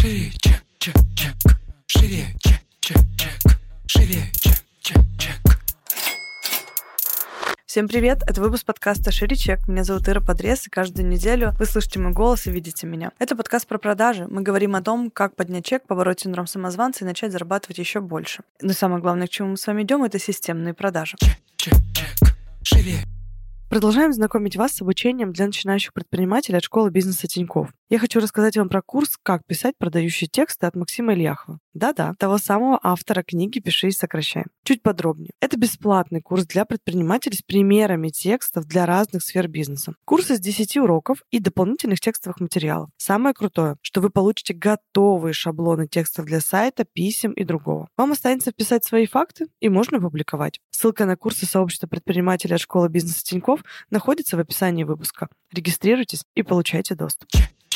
Шире, чек, чек, чек. Шире, чек, чек, чек. Шире, чек, чек, чек. Всем привет! Это выпуск подкаста «Шире чек». Меня зовут Ира Подрез, и каждую неделю вы слышите мой голос и видите меня. Это подкаст про продажи. Мы говорим о том, как поднять чек, побороть синдром самозванца и начать зарабатывать еще больше. Но самое главное, к чему мы с вами идем, это системные продажи. Чек, чек, чек. Шире, Продолжаем знакомить вас с обучением для начинающих предпринимателей от школы бизнеса Тиньков. Я хочу рассказать вам про курс «Как писать продающие тексты» от Максима Ильяхова. Да-да, того самого автора книги «Пиши и сокращай». Чуть подробнее. Это бесплатный курс для предпринимателей с примерами текстов для разных сфер бизнеса. Курс из 10 уроков и дополнительных текстовых материалов. Самое крутое, что вы получите готовые шаблоны текстов для сайта, писем и другого. Вам останется вписать свои факты и можно публиковать. Ссылка на курсы сообщества предпринимателей от школы бизнеса Тиньков находится в описании выпуска. Регистрируйтесь и получайте доступ.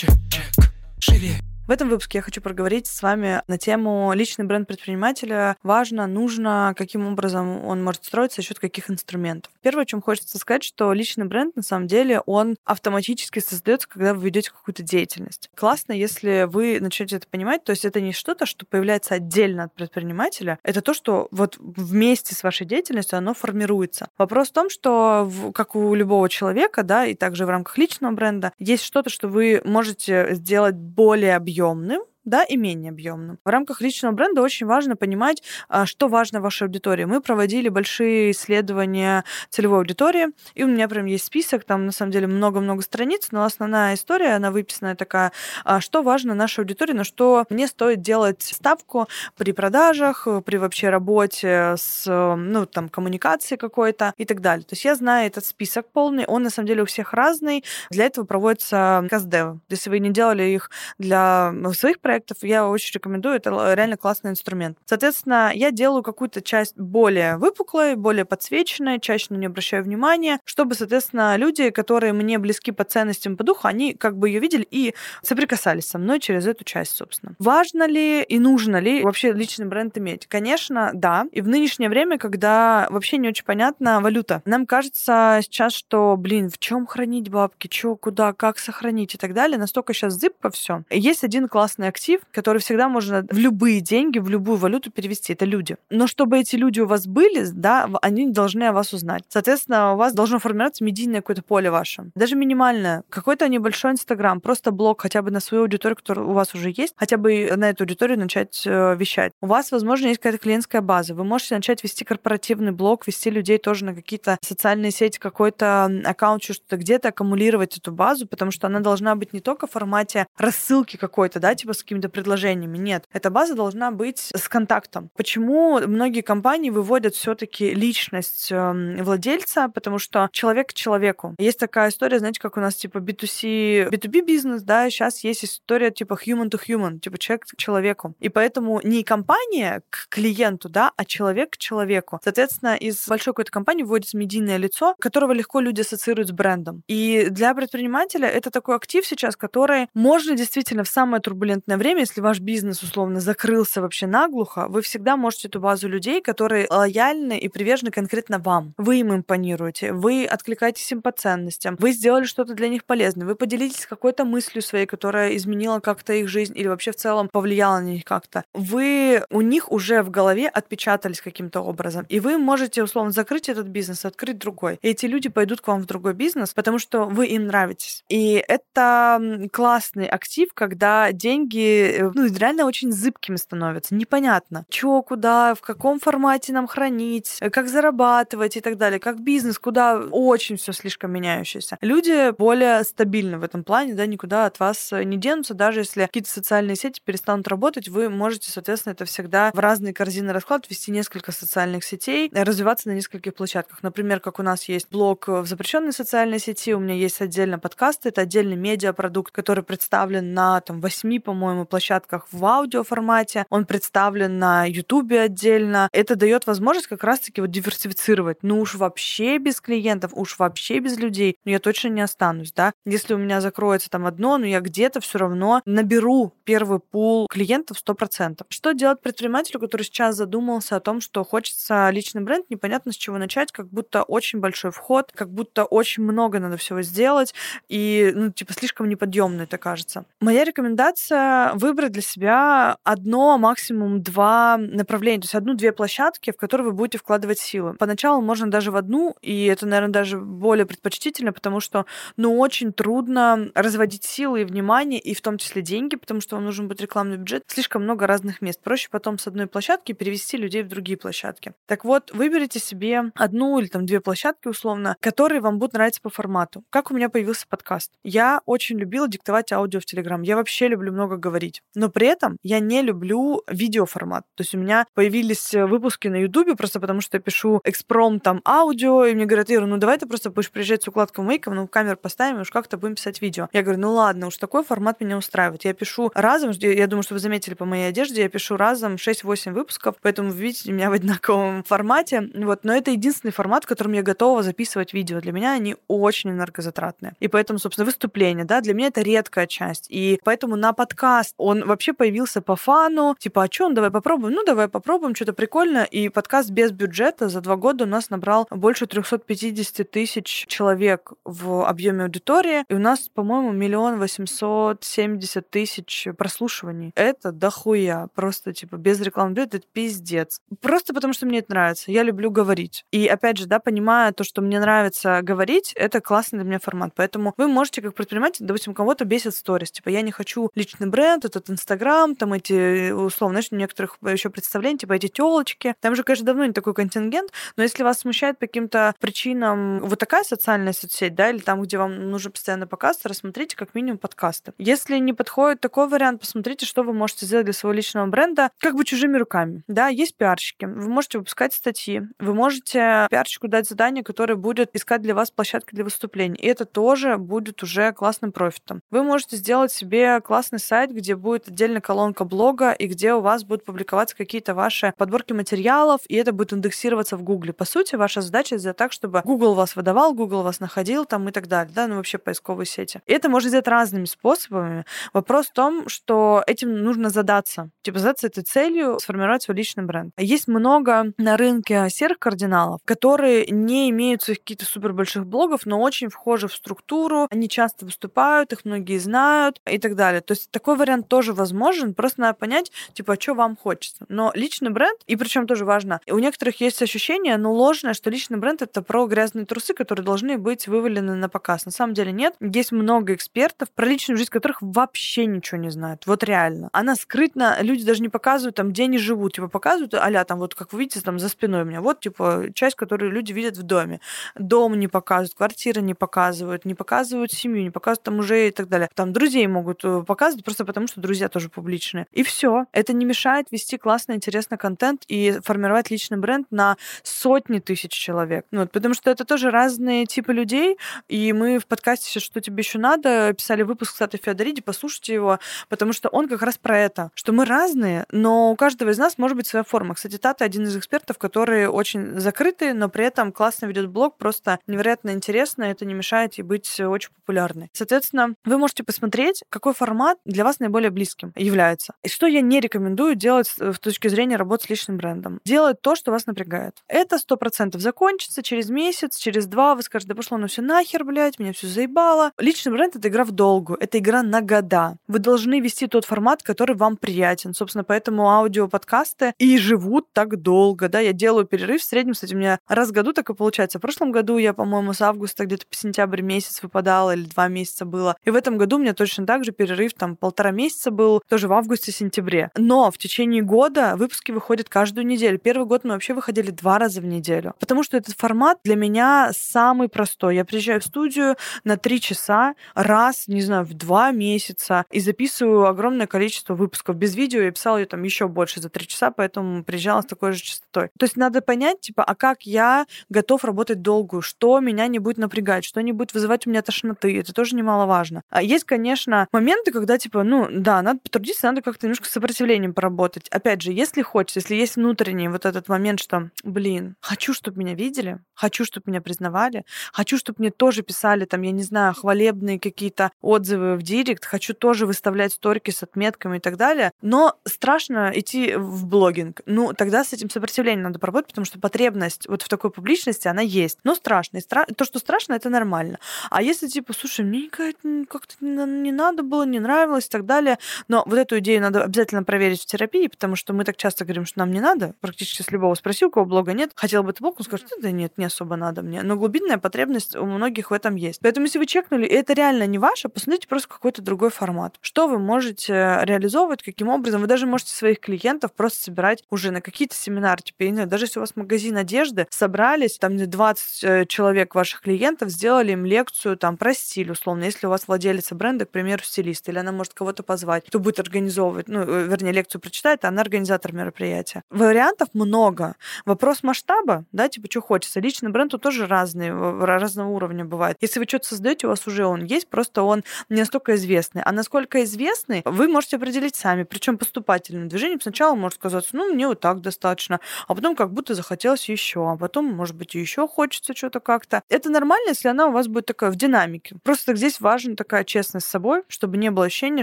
Чек, чек, чек. В этом выпуске я хочу проговорить с вами на тему личный бренд предпринимателя. Важно, нужно, каким образом он может строиться, за счет каких инструментов. Первое, о чем хочется сказать, что личный бренд, на самом деле, он автоматически создается, когда вы ведете какую-то деятельность. Классно, если вы начнете это понимать, то есть это не что-то, что появляется отдельно от предпринимателя, это то, что вот вместе с вашей деятельностью оно формируется. Вопрос в том, что, как у любого человека, да, и также в рамках личного бренда, есть что-то, что вы можете сделать более объемным, приемным да, и менее объемным. В рамках личного бренда очень важно понимать, а, что важно вашей аудитории. Мы проводили большие исследования целевой аудитории, и у меня прям есть список, там на самом деле много-много страниц, но основная история, она выписанная такая, а, что важно нашей аудитории, на что мне стоит делать ставку при продажах, э, при вообще работе с, э, ну, там, коммуникацией какой-то и так далее. То есть я знаю этот список полный, он на самом деле у всех разный, для этого проводятся каздевы. Если вы не делали их для своих проектов, я очень рекомендую, это л- реально классный инструмент. Соответственно, я делаю какую-то часть более выпуклой, более подсвеченной, чаще на нее обращаю внимание, чтобы, соответственно, люди, которые мне близки по ценностям, по духу, они как бы ее видели и соприкасались со мной через эту часть, собственно. Важно ли и нужно ли вообще личный бренд иметь? Конечно, да. И в нынешнее время, когда вообще не очень понятна валюта, нам кажется сейчас, что, блин, в чем хранить бабки, что, куда, как сохранить и так далее, настолько сейчас зыбко все. Есть один классный актив, который всегда можно в любые деньги, в любую валюту перевести. Это люди. Но чтобы эти люди у вас были, да, они должны о вас узнать. Соответственно, у вас должно формироваться медийное какое-то поле ваше. Даже минимальное. Какой-то небольшой Инстаграм, просто блог хотя бы на свою аудиторию, которая у вас уже есть, хотя бы на эту аудиторию начать э, вещать. У вас, возможно, есть какая-то клиентская база. Вы можете начать вести корпоративный блог, вести людей тоже на какие-то социальные сети, какой-то аккаунт, что-то где-то аккумулировать эту базу, потому что она должна быть не только в формате рассылки какой-то, да, типа с какими-то предложениями. Нет, эта база должна быть с контактом. Почему многие компании выводят все-таки личность эм, владельца, потому что человек к человеку. Есть такая история, знаете, как у нас типа B2C, B2B бизнес, да, сейчас есть история типа human to human, типа человек к человеку. И поэтому не компания к клиенту, да, а человек к человеку. Соответственно, из большой какой-то компании вводится медийное лицо, которого легко люди ассоциируют с брендом. И для предпринимателя это такой актив сейчас, который можно действительно в самое турбулентное время, если ваш бизнес условно закрылся вообще наглухо, вы всегда можете эту базу людей, которые лояльны и привержены конкретно вам. Вы им импонируете, вы откликаетесь им по ценностям, вы сделали что-то для них полезное, вы поделитесь какой-то мыслью своей, которая изменила как-то их жизнь или вообще в целом повлияла на них как-то. Вы у них уже в голове отпечатались каким-то образом, и вы можете условно закрыть этот бизнес, открыть другой. И эти люди пойдут к вам в другой бизнес, потому что вы им нравитесь. И это классный актив, когда деньги э, ну, реально очень зыбкими становятся. Непонятно, что, куда, в каком формате нам хранить, э, как зарабатывать и так далее, как бизнес, куда очень все слишком меняющееся. Люди более стабильны в этом плане, да, никуда от вас э, не денутся, даже если какие-то социальные сети перестанут работать, вы можете, соответственно, это всегда в разные корзины расклад вести несколько социальных сетей, развиваться на нескольких площадках. Например, как у нас есть блог в запрещенной социальной сети, у меня есть отдельно подкасты, это отдельный медиапродукт, который представлен на там восьми, по-моему, площадках в аудиоформате, он представлен на Ютубе отдельно. Это дает возможность как раз-таки вот диверсифицировать. Ну уж вообще без клиентов, уж вообще без людей, ну я точно не останусь, да. Если у меня закроется там одно, но я где-то все равно наберу первый пул клиентов 100%. Что делать предпринимателю, который сейчас задумался о том, что хочется личный бренд, непонятно с чего начать, как будто очень большой вход, как будто очень много надо всего сделать, и, ну, типа, слишком неподъемно это кажется. Моя рекомендация нужно выбрать для себя одно, максимум два направления, то есть одну-две площадки, в которые вы будете вкладывать силы. Поначалу можно даже в одну, и это, наверное, даже более предпочтительно, потому что, ну, очень трудно разводить силы и внимание, и в том числе деньги, потому что вам нужен будет рекламный бюджет. Слишком много разных мест. Проще потом с одной площадки перевести людей в другие площадки. Так вот, выберите себе одну или там две площадки условно, которые вам будут нравиться по формату. Как у меня появился подкаст? Я очень любила диктовать аудио в Телеграм. Я вообще люблю много говорить. Но при этом я не люблю видеоформат. То есть у меня появились выпуски на Ютубе просто потому, что я пишу экспром там аудио, и мне говорят, Ира, ну давай ты просто будешь приезжать с укладкой мейком, ну камеру поставим, и уж как-то будем писать видео. Я говорю, ну ладно, уж такой формат меня устраивает. Я пишу разом, я думаю, что вы заметили по моей одежде, я пишу разом 6-8 выпусков, поэтому вы видите меня в одинаковом формате. Вот, но это единственный формат, в котором я готова записывать видео. Для меня они очень энергозатратные. И поэтому, собственно, выступление, да, для меня это редкая часть. И поэтому на подкаст он вообще появился по фану, типа, а что, давай попробуем? Ну, давай попробуем, что-то прикольно. И подкаст без бюджета за два года у нас набрал больше 350 тысяч человек в объеме аудитории. И у нас, по-моему, миллион восемьсот семьдесят тысяч прослушиваний. Это дохуя. Просто, типа, без рекламы это пиздец. Просто потому, что мне это нравится. Я люблю говорить. И, опять же, да, понимая то, что мне нравится говорить, это классный для меня формат. Поэтому вы можете, как предприниматель, допустим, кого-то бесит сторис. Типа, я не хочу личный бренд, этот Инстаграм, там эти, условно, знаешь, у некоторых еще представлений, типа, эти телочки. Там же, конечно, давно не такой контингент, но если вас смущает по каким-то причинам вот такая социальная соцсеть, да, или там, где вам нужно постоянно показываться, рассмотрите как минимум подкасты. Если не подходит такой вариант, посмотрите, что вы можете сделать для своего личного бренда как бы чужими руками. Да, есть пиарщики. Вы можете выпускать статьи. Вы можете пиарщику дать задание, которое будет искать для вас площадки для выступлений. И это тоже будет уже классным профитом. Вы можете сделать себе классный сайт, где будет отдельная колонка блога, и где у вас будут публиковаться какие-то ваши подборки материалов, и это будет индексироваться в Гугле. По сути, ваша задача сделать так, чтобы Google вас выдавал, Google вас находил там и так далее, да, ну вообще поисковые сети. И это можно сделать разными способами. Вопрос в том, что этим нужно задаться. Типа задаться этой целью, сформировать свой личный бренд. Есть много на рынке серых кардиналов, которые не имеют своих каких-то супер больших блогов, но очень вхожи в структуру, они часто выступают, их многие знают и так далее. То есть такой вариант тоже возможен, просто надо понять, типа, а что вам хочется. Но личный бренд, и причем тоже важно, у некоторых есть ощущение, но ложное, что личный бренд это про грязные трусы, которые должны быть вывалены на показ. На самом деле нет. Есть много экспертов, про личную жизнь которых вообще ничего не знают. Вот реально. Она скрытно, люди даже не показывают там, где они живут. Типа показывают, а там, вот как вы видите, там за спиной у меня, вот, типа, часть, которую люди видят в доме. Дом не показывают, квартиры не показывают, не показывают семью, не показывают там мужей и так далее. Там друзей могут э, показывать просто потому, что друзья тоже публичные. И все. Это не мешает вести классный, интересный контент и формировать личный бренд на сотни тысяч человек. Ну, вот, потому что это тоже разные типы людей, и мы в подкасте «Что тебе еще надо» писали выпуск, кстати, Феодориди, послушайте его, потому что он как раз про это, что мы разные, но у каждого из нас может быть своя форма. Кстати, Тата один из экспертов, который очень закрытый, но при этом классно ведет блог, просто невероятно интересно, это не мешает ей быть очень популярной. Соответственно, вы можете посмотреть, какой формат для вас наиболее близким является. И что я не рекомендую делать с точки зрения работы с личным брендом. Делать то, что вас напрягает. Это сто процентов закончится через месяц, через два, вы скажете, да пошло ну все нахер, блядь, меня все заебало. Личный бренд — это игра в долгу, это игра на года. Вы должны вести тот формат, который вам приятен. Собственно, поэтому аудиоподкасты и живут так долго, да, я делаю перерыв в среднем, кстати, у меня раз в году так и получается. В прошлом году я, по-моему, с августа где-то по сентябрь месяц выпадала или два месяца было. И в этом году у меня точно так же перерыв там полтора месяца был, тоже в августе-сентябре. Но в течение года выпуски выходят каждую неделю. Первый год мы вообще выходили два раза в неделю. Потому что этот формат для меня самый простой. Я приезжаю в студию на три часа раз, не знаю, в два месяца и записываю огромное количество выпусков. Без видео я писала ее там еще больше за три часа, поэтому приезжала с такой же частотой. То есть надо понять, типа, а как я готов работать долгую, что меня не будет напрягать, что не будет вызывать у меня тошноты. Это тоже немаловажно. А есть, конечно, моменты, когда, типа, ну, да, надо потрудиться, надо как-то немножко с сопротивлением поработать. Опять же, если хочется, если есть внутренний вот этот момент, что, блин, хочу, чтобы меня видели, хочу, чтобы меня признавали, хочу, чтобы мне тоже писали, там, я не знаю, хвалебные какие-то отзывы в директ, хочу тоже выставлять сторики с отметками и так далее, но страшно идти в блогинг. Ну, тогда с этим сопротивлением надо поработать, потому что потребность вот в такой публичности, она есть. Но страшно. И стра... То, что страшно, это нормально. А если, типа, слушай, мне как-то не надо было, не нравилось так далее. Но вот эту идею надо обязательно проверить в терапии, потому что мы так часто говорим, что нам не надо. Практически с любого спросил, у кого блога нет, хотел бы ты блог, он скажет, да нет, не особо надо мне. Но глубинная потребность у многих в этом есть. Поэтому, если вы чекнули, и это реально не ваше, посмотрите просто какой-то другой формат. Что вы можете реализовывать, каким образом. Вы даже можете своих клиентов просто собирать уже на какие-то семинары. Типа, я не знаю, даже если у вас магазин одежды, собрались, там 20 э, человек ваших клиентов, сделали им лекцию там про стиль, условно. Если у вас владелец бренда, к примеру, стилист, или она может кого-то позвать, кто будет организовывать, ну, э, вернее, лекцию прочитает, а она организатор мероприятия. Вариантов много. Вопрос масштаба, да, типа, что хочется. Личный бренд тут тоже разный, разного уровня бывает. Если вы что-то создаете, у вас уже он есть, просто он не настолько известный. А насколько известный, вы можете определить сами, причем поступательным движением. Сначала может сказаться, ну, мне вот так достаточно, а потом как будто захотелось еще, а потом, может быть, еще хочется что-то как-то. Это нормально, если она у вас будет такая в динамике. Просто здесь важна такая честность с собой, чтобы не было ощущения,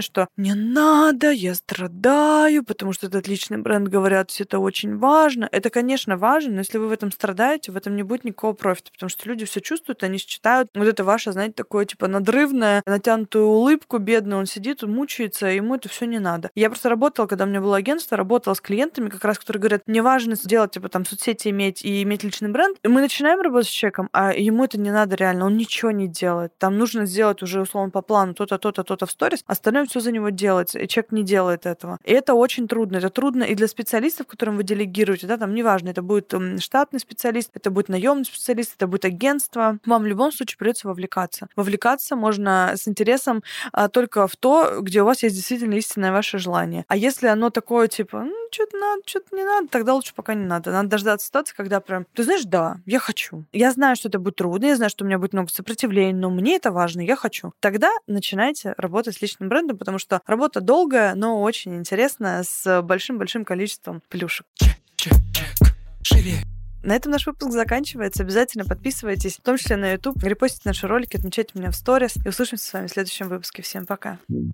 что не надо, я страдаю, потому что этот личный бренд, говорят, все это очень важно. Это, конечно, важно, но если вы в этом страдаете, в этом не будет никакого профита, потому что люди все чувствуют, они считают, вот это ваше, знаете, такое, типа, надрывное, натянутую улыбку, бедный, он сидит, он мучается, ему это все не надо. Я просто работала, когда у меня было агентство, работала с клиентами, как раз, которые говорят, мне важно сделать, типа, там, соцсети иметь и иметь личный бренд. И мы начинаем работать с человеком, а ему это не надо реально, он ничего не делает. Там нужно сделать уже, условно, по плану то-то, то-то, то-то в сторис, остальное все за него делается, и человек не делает этого. И это очень трудно. Это трудно и для специалистов, которым вы делегируете, да, там неважно, это будет штатный специалист, это будет наемный специалист, это будет агентство. Вам в любом случае придется вовлекаться. Вовлекаться можно с интересом а, только в то, где у вас есть действительно истинное ваше желание. А если оно такое, типа, что-то надо, что-то не надо, тогда лучше пока не надо. Надо дождаться ситуации, когда прям, ты знаешь, да, я хочу. Я знаю, что это будет трудно, я знаю, что у меня будет много сопротивления, но мне это важно, я хочу. Тогда начинайте работать с личным брендом, потому что работа долгая, но очень интересная, с большим-большим количеством плюшек. Чек, чек, чек. Живее. На этом наш выпуск заканчивается. Обязательно подписывайтесь, в том числе на YouTube, репостите наши ролики, отмечайте меня в сторис. И услышимся с вами в следующем выпуске. Всем пока. Живее,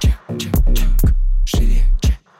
чек, чек, чек. Живее, чек.